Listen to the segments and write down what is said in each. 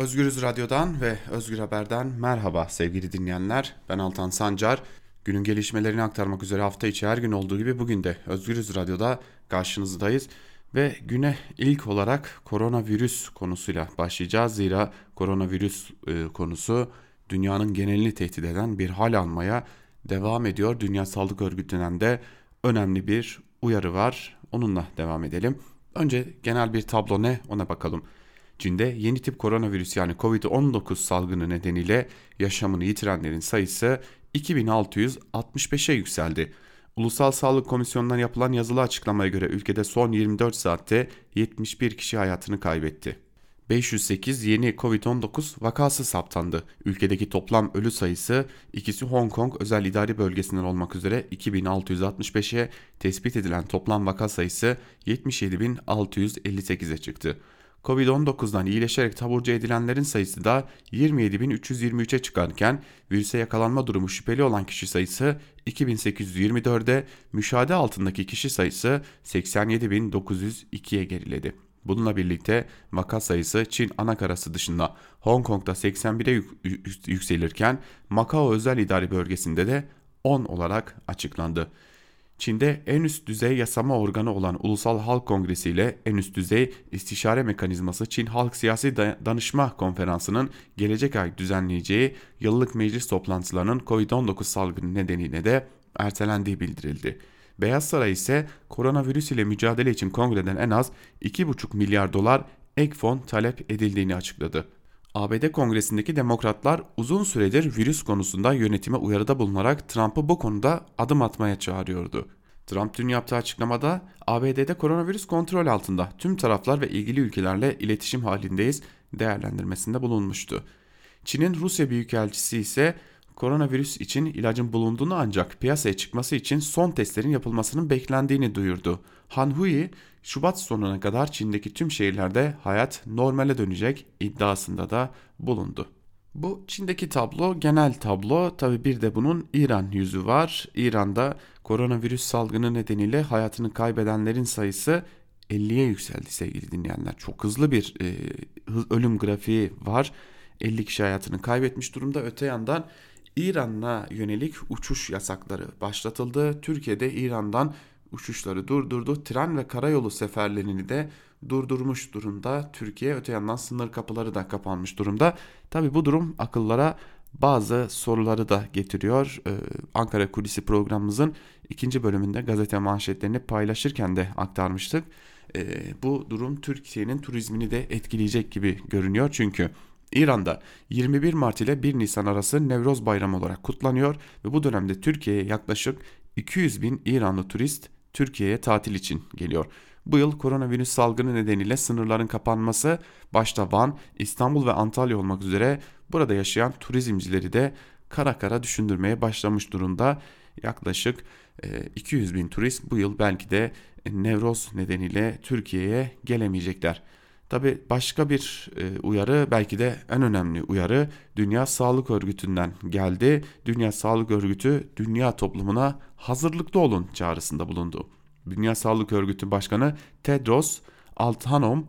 Özgürüz Radyo'dan ve Özgür Haber'den merhaba sevgili dinleyenler. Ben Altan Sancar. Günün gelişmelerini aktarmak üzere hafta içi her gün olduğu gibi bugün de Özgürüz Radyo'da karşınızdayız. Ve güne ilk olarak koronavirüs konusuyla başlayacağız. Zira koronavirüs e, konusu dünyanın genelini tehdit eden bir hal almaya devam ediyor. Dünya Sağlık Örgütü'nden de önemli bir uyarı var. Onunla devam edelim. Önce genel bir tablo ne ona bakalım. Çin'de yeni tip koronavirüs yani Covid-19 salgını nedeniyle yaşamını yitirenlerin sayısı 2665'e yükseldi. Ulusal Sağlık Komisyonu'ndan yapılan yazılı açıklamaya göre ülkede son 24 saatte 71 kişi hayatını kaybetti. 508 yeni Covid-19 vakası saptandı. Ülkedeki toplam ölü sayısı ikisi Hong Kong özel idari bölgesinden olmak üzere 2665'e tespit edilen toplam vaka sayısı 77.658'e çıktı. Covid-19'dan iyileşerek taburcu edilenlerin sayısı da 27.323'e çıkarken virüse yakalanma durumu şüpheli olan kişi sayısı 2824'e, müşahede altındaki kişi sayısı 87.902'ye geriledi. Bununla birlikte vaka sayısı Çin anakarası dışında Hong Kong'da 81'e yükselirken Macao özel idari bölgesinde de 10 olarak açıklandı. Çin'de en üst düzey yasama organı olan Ulusal Halk Kongresi ile en üst düzey istişare mekanizması Çin Halk Siyasi Danışma Konferansı'nın gelecek ay düzenleyeceği yıllık meclis toplantılarının Covid-19 salgını nedeniyle de ertelendiği bildirildi. Beyaz Saray ise koronavirüs ile mücadele için kongreden en az 2,5 milyar dolar ek fon talep edildiğini açıkladı. ABD Kongresi'ndeki demokratlar uzun süredir virüs konusunda yönetime uyarıda bulunarak Trump'ı bu konuda adım atmaya çağırıyordu. Trump dün yaptığı açıklamada ABD'de koronavirüs kontrol altında tüm taraflar ve ilgili ülkelerle iletişim halindeyiz değerlendirmesinde bulunmuştu. Çin'in Rusya Büyükelçisi ise koronavirüs için ilacın bulunduğunu ancak piyasaya çıkması için son testlerin yapılmasının beklendiğini duyurdu. Han Hui, Şubat sonuna kadar Çin'deki tüm şehirlerde hayat normale dönecek iddiasında da bulundu. Bu Çin'deki tablo genel tablo. Tabi bir de bunun İran yüzü var. İran'da koronavirüs salgını nedeniyle hayatını kaybedenlerin sayısı 50'ye yükseldi sevgili dinleyenler. Çok hızlı bir e, ölüm grafiği var. 50 kişi hayatını kaybetmiş durumda. Öte yandan İran'a yönelik uçuş yasakları başlatıldı. Türkiye'de İran'dan uçuşları durdurdu. Tren ve karayolu seferlerini de durdurmuş durumda. Türkiye öte yandan sınır kapıları da kapanmış durumda. Tabi bu durum akıllara bazı soruları da getiriyor. Ee, Ankara Kulisi programımızın ikinci bölümünde gazete manşetlerini paylaşırken de aktarmıştık. Ee, bu durum Türkiye'nin turizmini de etkileyecek gibi görünüyor. Çünkü İran'da 21 Mart ile 1 Nisan arası Nevroz Bayramı olarak kutlanıyor ve bu dönemde Türkiye'ye yaklaşık 200 bin İranlı turist Türkiye'ye tatil için geliyor. Bu yıl koronavirüs salgını nedeniyle sınırların kapanması başta Van, İstanbul ve Antalya olmak üzere burada yaşayan turizmcileri de kara kara düşündürmeye başlamış durumda. Yaklaşık 200 e, bin turist bu yıl belki de Nevroz nedeniyle Türkiye'ye gelemeyecekler. Tabi başka bir e, uyarı belki de en önemli uyarı Dünya Sağlık Örgütü'nden geldi. Dünya Sağlık Örgütü dünya toplumuna hazırlıklı olun çağrısında bulundu. Dünya Sağlık Örgütü Başkanı Tedros Adhanom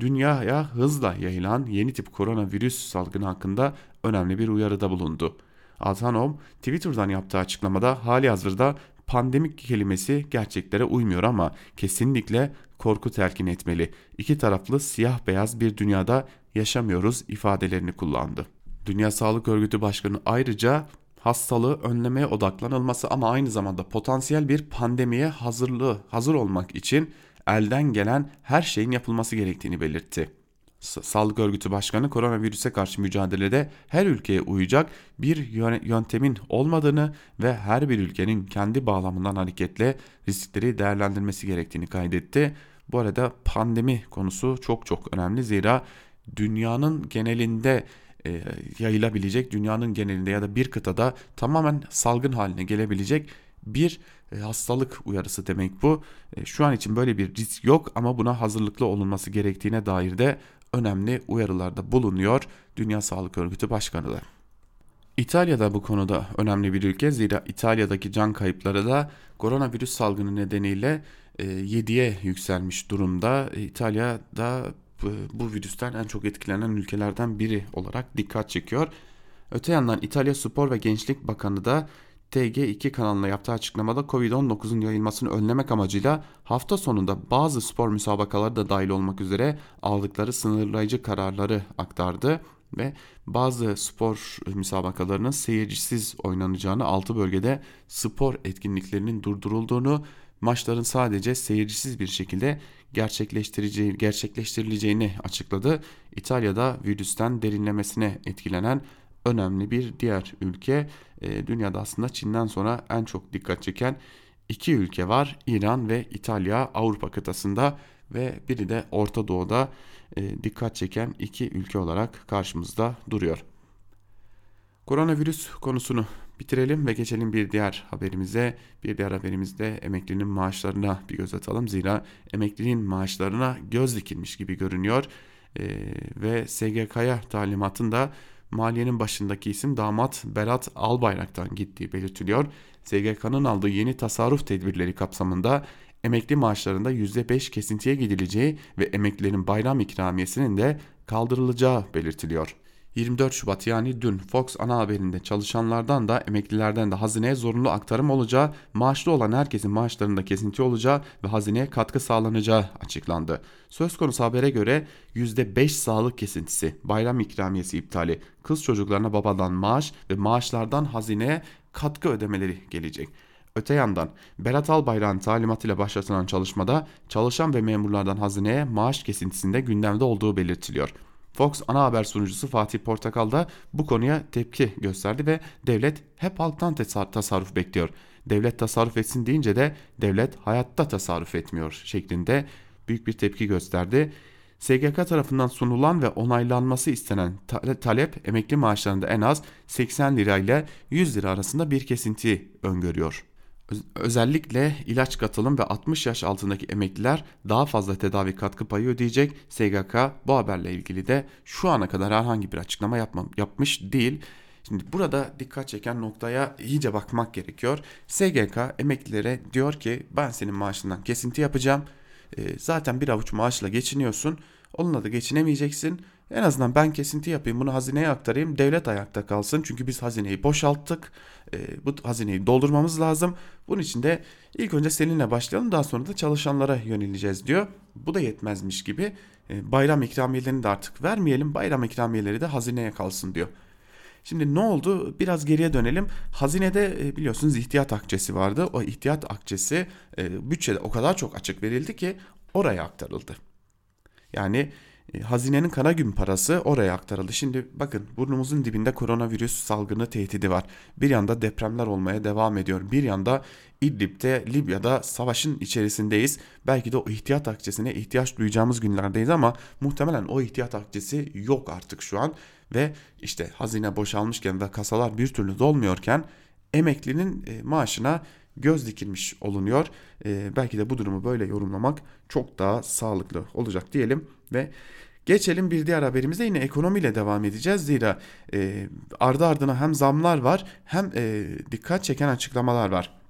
dünyaya hızla yayılan yeni tip koronavirüs salgını hakkında önemli bir uyarıda bulundu. Adhanom Twitter'dan yaptığı açıklamada hali hazırda pandemik kelimesi gerçeklere uymuyor ama kesinlikle korku telkin etmeli. İki taraflı siyah beyaz bir dünyada yaşamıyoruz ifadelerini kullandı. Dünya Sağlık Örgütü Başkanı ayrıca hastalığı önlemeye odaklanılması ama aynı zamanda potansiyel bir pandemiye hazırlığı hazır olmak için elden gelen her şeyin yapılması gerektiğini belirtti. Sağlık Örgütü Başkanı koronavirüse karşı mücadelede her ülkeye uyacak bir yöntemin olmadığını ve her bir ülkenin kendi bağlamından hareketle riskleri değerlendirmesi gerektiğini kaydetti. Bu arada pandemi konusu çok çok önemli zira dünyanın genelinde e, yayılabilecek, dünyanın genelinde ya da bir kıtada tamamen salgın haline gelebilecek bir e, hastalık uyarısı demek bu. E, şu an için böyle bir risk yok ama buna hazırlıklı olunması gerektiğine dair de önemli uyarılarda bulunuyor Dünya Sağlık Örgütü Başkanı da. İtalya da bu konuda önemli bir ülke zira İtalya'daki can kayıpları da koronavirüs salgını nedeniyle 7'ye e, yükselmiş durumda. İtalya'da bu virüsten en çok etkilenen ülkelerden biri olarak dikkat çekiyor. Öte yandan İtalya Spor ve Gençlik Bakanı da TG2 kanalına yaptığı açıklamada Covid-19'un yayılmasını önlemek amacıyla hafta sonunda bazı spor müsabakaları da dahil olmak üzere aldıkları sınırlayıcı kararları aktardı ve bazı spor müsabakalarının seyircisiz oynanacağını, 6 bölgede spor etkinliklerinin durdurulduğunu, maçların sadece seyircisiz bir şekilde gerçekleştirileceğini açıkladı. İtalya'da virüsten derinlemesine etkilenen önemli bir diğer ülke. E, dünyada aslında Çin'den sonra en çok dikkat çeken iki ülke var. İran ve İtalya Avrupa kıtasında ve biri de Orta Doğu'da e, dikkat çeken iki ülke olarak karşımızda duruyor. Koronavirüs konusunu bitirelim ve geçelim bir diğer haberimize. Bir diğer haberimizde emeklinin maaşlarına bir göz atalım. Zira emeklinin maaşlarına göz dikilmiş gibi görünüyor. E, ve SGK'ya talimatında maliyenin başındaki isim damat Berat Albayrak'tan gittiği belirtiliyor. SGK'nın aldığı yeni tasarruf tedbirleri kapsamında emekli maaşlarında %5 kesintiye gidileceği ve emeklilerin bayram ikramiyesinin de kaldırılacağı belirtiliyor. 24 Şubat yani dün Fox ana haberinde çalışanlardan da emeklilerden de hazineye zorunlu aktarım olacağı, maaşlı olan herkesin maaşlarında kesinti olacağı ve hazineye katkı sağlanacağı açıklandı. Söz konusu habere göre %5 sağlık kesintisi, bayram ikramiyesi iptali, kız çocuklarına babadan maaş ve maaşlardan hazineye katkı ödemeleri gelecek. Öte yandan Berat Albayrak'ın talimatıyla başlatılan çalışmada çalışan ve memurlardan hazineye maaş kesintisinde gündemde olduğu belirtiliyor. Fox ana haber sunucusu Fatih Portakal da bu konuya tepki gösterdi ve devlet hep halktan tasarruf bekliyor. Devlet tasarruf etsin deyince de devlet hayatta tasarruf etmiyor şeklinde büyük bir tepki gösterdi. SGK tarafından sunulan ve onaylanması istenen talep emekli maaşlarında en az 80 lira ile 100 lira arasında bir kesinti öngörüyor. Özellikle ilaç katılım ve 60 yaş altındaki emekliler daha fazla tedavi katkı payı ödeyecek. SGK bu haberle ilgili de şu ana kadar herhangi bir açıklama yapma, yapmış değil. Şimdi burada dikkat çeken noktaya iyice bakmak gerekiyor. SGK emeklilere diyor ki ben senin maaşından kesinti yapacağım. E, zaten bir avuç maaşla geçiniyorsun. Onunla da geçinemeyeceksin. En azından ben kesinti yapayım bunu hazineye aktarayım devlet ayakta kalsın. Çünkü biz hazineyi boşalttık. E, bu hazineyi doldurmamız lazım. Bunun için de ilk önce seninle başlayalım daha sonra da çalışanlara yöneleceğiz diyor. Bu da yetmezmiş gibi e, bayram ikramiyelerini de artık vermeyelim. Bayram ikramiyeleri de hazineye kalsın diyor. Şimdi ne oldu? Biraz geriye dönelim. Hazinede e, biliyorsunuz ihtiyat akçesi vardı. O ihtiyat akçesi e, bütçede o kadar çok açık verildi ki oraya aktarıldı. Yani hazinenin kara gün parası oraya aktarıldı. Şimdi bakın burnumuzun dibinde koronavirüs salgını tehdidi var. Bir yanda depremler olmaya devam ediyor. Bir yanda İdlib'de, Libya'da savaşın içerisindeyiz. Belki de o ihtiyat akçesine ihtiyaç duyacağımız günlerdeyiz ama muhtemelen o ihtiyat akçesi yok artık şu an. Ve işte hazine boşalmışken ve kasalar bir türlü dolmuyorken emeklinin e, maaşına göz dikilmiş olunuyor. E, belki de bu durumu böyle yorumlamak çok daha sağlıklı olacak diyelim ve Geçelim bir diğer haberimize yine ekonomiyle devam edeceğiz. Zira e, ardı ardına hem zamlar var hem e, dikkat çeken açıklamalar var.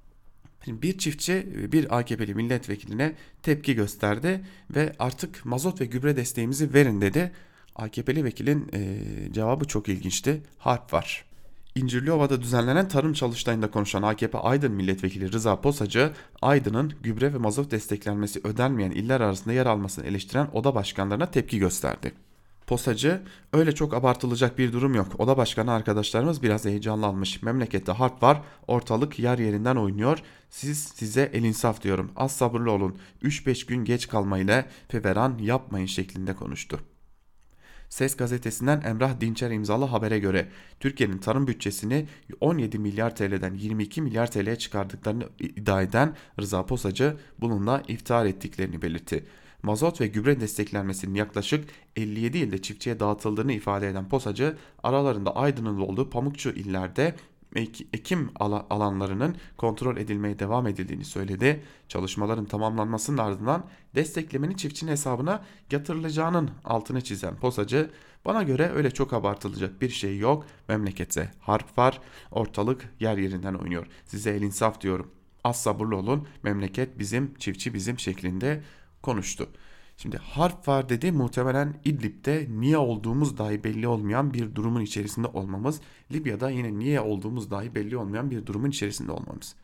Bir çiftçi bir AKP'li milletvekiline tepki gösterdi ve artık mazot ve gübre desteğimizi verin dedi. AKP'li vekilin e, cevabı çok ilginçti. Harp var. İncirliova'da düzenlenen tarım çalıştayında konuşan AKP Aydın Milletvekili Rıza Posacı, Aydın'ın gübre ve mazot desteklenmesi ödenmeyen iller arasında yer almasını eleştiren oda başkanlarına tepki gösterdi. Posacı, öyle çok abartılacak bir durum yok. Oda başkanı arkadaşlarımız biraz heyecanlanmış. Memlekette harp var, ortalık yer yerinden oynuyor. Siz size el insaf diyorum. Az sabırlı olun. 3-5 gün geç kalmayla feveran yapmayın şeklinde konuştu. Ses gazetesinden Emrah Dinçer imzalı habere göre Türkiye'nin tarım bütçesini 17 milyar TL'den 22 milyar TL'ye çıkardıklarını iddia eden Rıza Posacı bununla iftihar ettiklerini belirtti. Mazot ve gübre desteklenmesinin yaklaşık 57 ilde çiftçiye dağıtıldığını ifade eden Posacı aralarında Aydın'ın olduğu Pamukçu illerde ekim alanlarının kontrol edilmeye devam edildiğini söyledi. Çalışmaların tamamlanmasının ardından desteklemenin çiftçinin hesabına yatırılacağının altını çizen posacı bana göre öyle çok abartılacak bir şey yok. Memlekete harp var. Ortalık yer yerinden oynuyor. Size el insaf diyorum. Az sabırlı olun. Memleket bizim, çiftçi bizim şeklinde konuştu. Şimdi harp var dedi muhtemelen İdlib'de niye olduğumuz dahi belli olmayan bir durumun içerisinde olmamız. Libya'da yine niye olduğumuz dahi belli olmayan bir durumun içerisinde olmamız.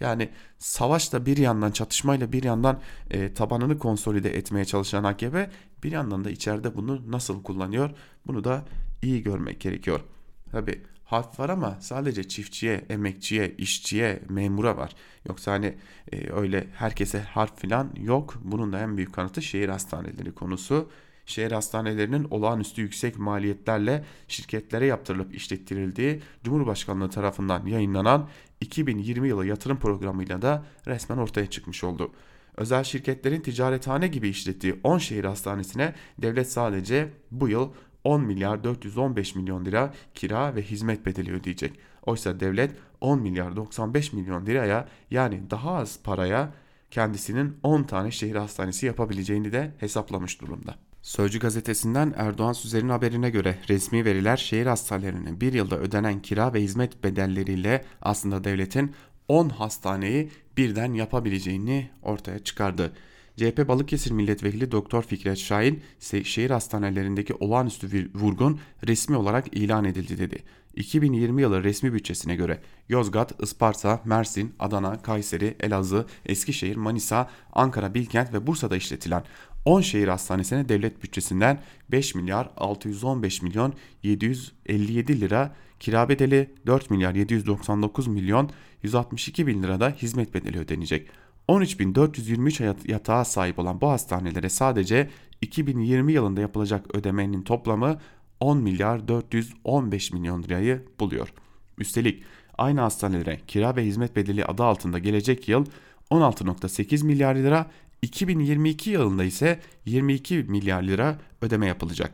Yani savaşta bir yandan çatışmayla bir yandan e, tabanını konsolide etmeye çalışan AKP bir yandan da içeride bunu nasıl kullanıyor bunu da iyi görmek gerekiyor. Tabi harf var ama sadece çiftçiye, emekçiye, işçiye, memura var. Yoksa hani e, öyle herkese harf falan yok. Bunun da en büyük kanıtı şehir hastaneleri konusu. Şehir hastanelerinin olağanüstü yüksek maliyetlerle şirketlere yaptırılıp işlettirildiği Cumhurbaşkanlığı tarafından yayınlanan 2020 yılı yatırım programıyla da resmen ortaya çıkmış oldu. Özel şirketlerin ticarethane gibi işlettiği 10 şehir hastanesine devlet sadece bu yıl 10 milyar 415 milyon lira kira ve hizmet bedeli ödeyecek. Oysa devlet 10 milyar 95 milyon liraya yani daha az paraya kendisinin 10 tane şehir hastanesi yapabileceğini de hesaplamış durumda. Sözcü gazetesinden Erdoğan Süzer'in haberine göre resmi veriler şehir hastanelerine bir yılda ödenen kira ve hizmet bedelleriyle aslında devletin 10 hastaneyi birden yapabileceğini ortaya çıkardı. CHP Balıkesir Milletvekili Doktor Fikret Şahin şehir hastanelerindeki olağanüstü vurgun resmi olarak ilan edildi dedi. 2020 yılı resmi bütçesine göre Yozgat, Isparta, Mersin, Adana, Kayseri, Elazığ, Eskişehir, Manisa, Ankara, Bilkent ve Bursa'da işletilen 10 şehir hastanesine devlet bütçesinden 5 milyar 615 milyon 757 lira kira bedeli 4 milyar 799 milyon 162 bin lirada hizmet bedeli ödenecek. 13.423 yatağa sahip olan bu hastanelere sadece 2020 yılında yapılacak ödemenin toplamı 10 milyar 415 milyon lirayı buluyor. Üstelik aynı hastanelere kira ve hizmet bedeli adı altında gelecek yıl 16.8 milyar lira, 2022 yılında ise 22 milyar lira ödeme yapılacak.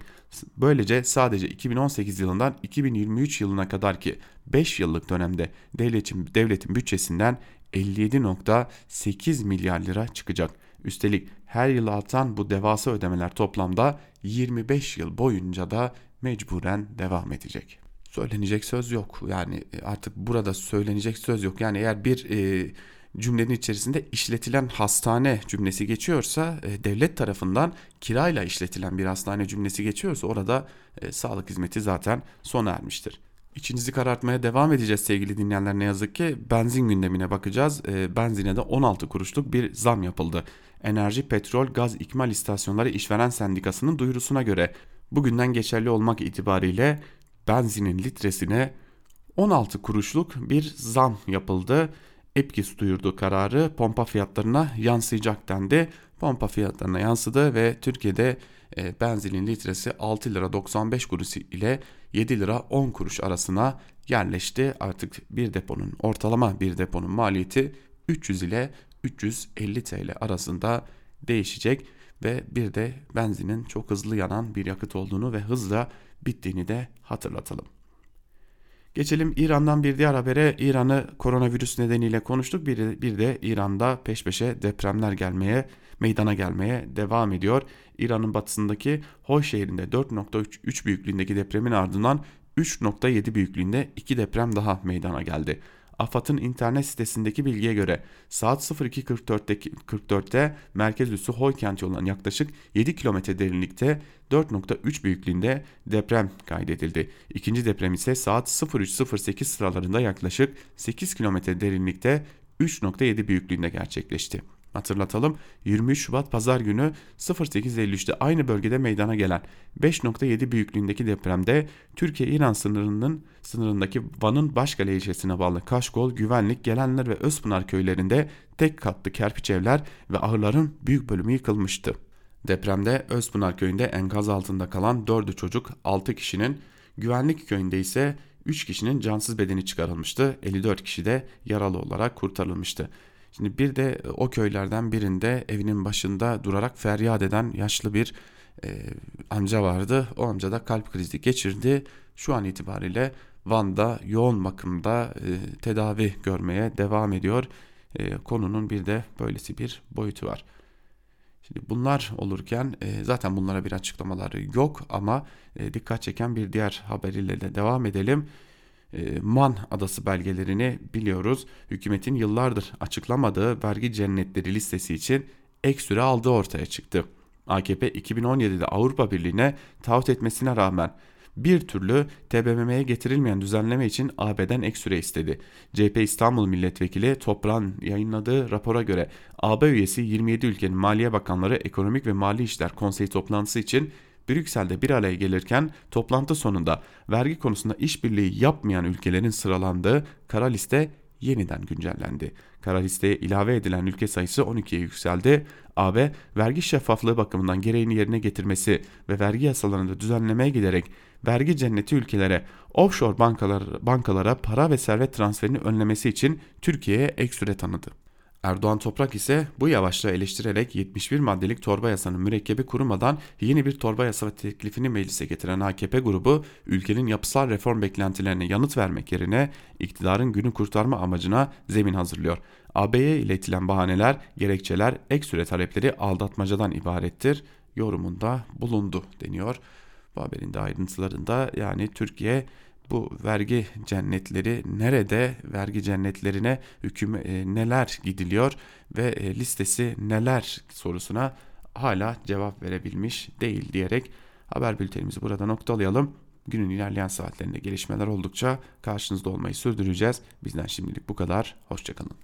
Böylece sadece 2018 yılından 2023 yılına kadar ki 5 yıllık dönemde devletin, devletin bütçesinden 57.8 milyar lira çıkacak. Üstelik her yıl artan bu devasa ödemeler toplamda 25 yıl boyunca da mecburen devam edecek. Söylenecek söz yok. Yani artık burada söylenecek söz yok. Yani eğer bir e, cümlenin içerisinde işletilen hastane cümlesi geçiyorsa e, devlet tarafından kirayla işletilen bir hastane cümlesi geçiyorsa orada e, sağlık hizmeti zaten sona ermiştir. İçinizi karartmaya devam edeceğiz sevgili dinleyenler ne yazık ki. Benzin gündemine bakacağız. E, benzine de 16 kuruşluk bir zam yapıldı. Enerji, Petrol, Gaz İkmal İstasyonları İşveren Sendikası'nın duyurusuna göre bugünden geçerli olmak itibariyle benzinin litresine 16 kuruşluk bir zam yapıldı. Epkis duyurdu kararı pompa fiyatlarına yansıyacak dendi. Pompa fiyatlarına yansıdı ve Türkiye'de e, benzinin litresi 6 lira 95 kuruş ile 7 lira 10 kuruş arasına yerleşti. Artık bir deponun ortalama bir deponun maliyeti 300 ile 350 TL arasında değişecek ve bir de benzinin çok hızlı yanan bir yakıt olduğunu ve hızla bittiğini de hatırlatalım. Geçelim İran'dan bir diğer habere. İran'ı koronavirüs nedeniyle konuştuk. Bir bir de İran'da peş peşe depremler gelmeye, meydana gelmeye devam ediyor. İran'ın batısındaki Hoy şehrinde 4.3 büyüklüğündeki depremin ardından 3.7 büyüklüğünde iki deprem daha meydana geldi. AFAD'ın internet sitesindeki bilgiye göre saat 02.44'te 44'te merkez üssü Hoy kenti olan yaklaşık 7 kilometre derinlikte 4.3 büyüklüğünde deprem kaydedildi. İkinci deprem ise saat 03.08 sıralarında yaklaşık 8 kilometre derinlikte 3.7 büyüklüğünde gerçekleşti. Hatırlatalım 23 Şubat pazar günü 08.53'te aynı bölgede meydana gelen 5.7 büyüklüğündeki depremde Türkiye-İran sınırının sınırındaki Van'ın Başkale ilçesine bağlı Kaşkol, Güvenlik, Gelenler ve Özpınar köylerinde tek katlı kerpiç evler ve ahırların büyük bölümü yıkılmıştı. Depremde Özpınar köyünde enkaz altında kalan 4'ü çocuk 6 kişinin, Güvenlik köyünde ise 3 kişinin cansız bedeni çıkarılmıştı. 54 kişi de yaralı olarak kurtarılmıştı. Şimdi bir de e, o köylerden birinde evinin başında durarak feryat eden yaşlı bir e, amca vardı. O amca da kalp krizi geçirdi. Şu an itibariyle Van'da yoğun bakımda e, tedavi görmeye devam ediyor. E, konunun bir de böylesi bir boyutu var. Şimdi bunlar olurken e, zaten bunlara bir açıklamaları yok ama e, dikkat çeken bir diğer haberiyle de devam edelim. E, Man Adası belgelerini biliyoruz. Hükümetin yıllardır açıklamadığı vergi cennetleri listesi için ek süre aldığı ortaya çıktı. AKP 2017'de Avrupa Birliği'ne taahhüt etmesine rağmen bir türlü TBMM'ye getirilmeyen düzenleme için AB'den ek süre istedi. CHP İstanbul Milletvekili Toprak'ın yayınladığı rapora göre AB üyesi 27 ülkenin Maliye Bakanları Ekonomik ve Mali İşler Konseyi toplantısı için Brüksel'de bir araya gelirken toplantı sonunda vergi konusunda işbirliği yapmayan ülkelerin sıralandığı kara liste yeniden güncellendi. Kara listeye ilave edilen ülke sayısı 12'ye yükseldi. AB vergi şeffaflığı bakımından gereğini yerine getirmesi ve vergi yasalarında düzenlemeye giderek vergi cenneti ülkelere offshore bankalar, bankalara para ve servet transferini önlemesi için Türkiye'ye ek süre tanıdı. Erdoğan Toprak ise bu yavaşlığı eleştirerek 71 maddelik torba yasanın mürekkebi kurumadan yeni bir torba yasa teklifini meclise getiren AKP grubu ülkenin yapısal reform beklentilerine yanıt vermek yerine iktidarın günü kurtarma amacına zemin hazırlıyor. AB'ye iletilen bahaneler, gerekçeler, ek süre talepleri aldatmacadan ibarettir yorumunda bulundu deniyor. Bu haberin de ayrıntılarında yani Türkiye bu vergi cennetleri nerede vergi cennetlerine hüküm e, neler gidiliyor ve e, listesi neler sorusuna hala cevap verebilmiş değil diyerek haber bültenimizi burada noktalayalım. Günün ilerleyen saatlerinde gelişmeler oldukça karşınızda olmayı sürdüreceğiz. Bizden şimdilik bu kadar. Hoşçakalın.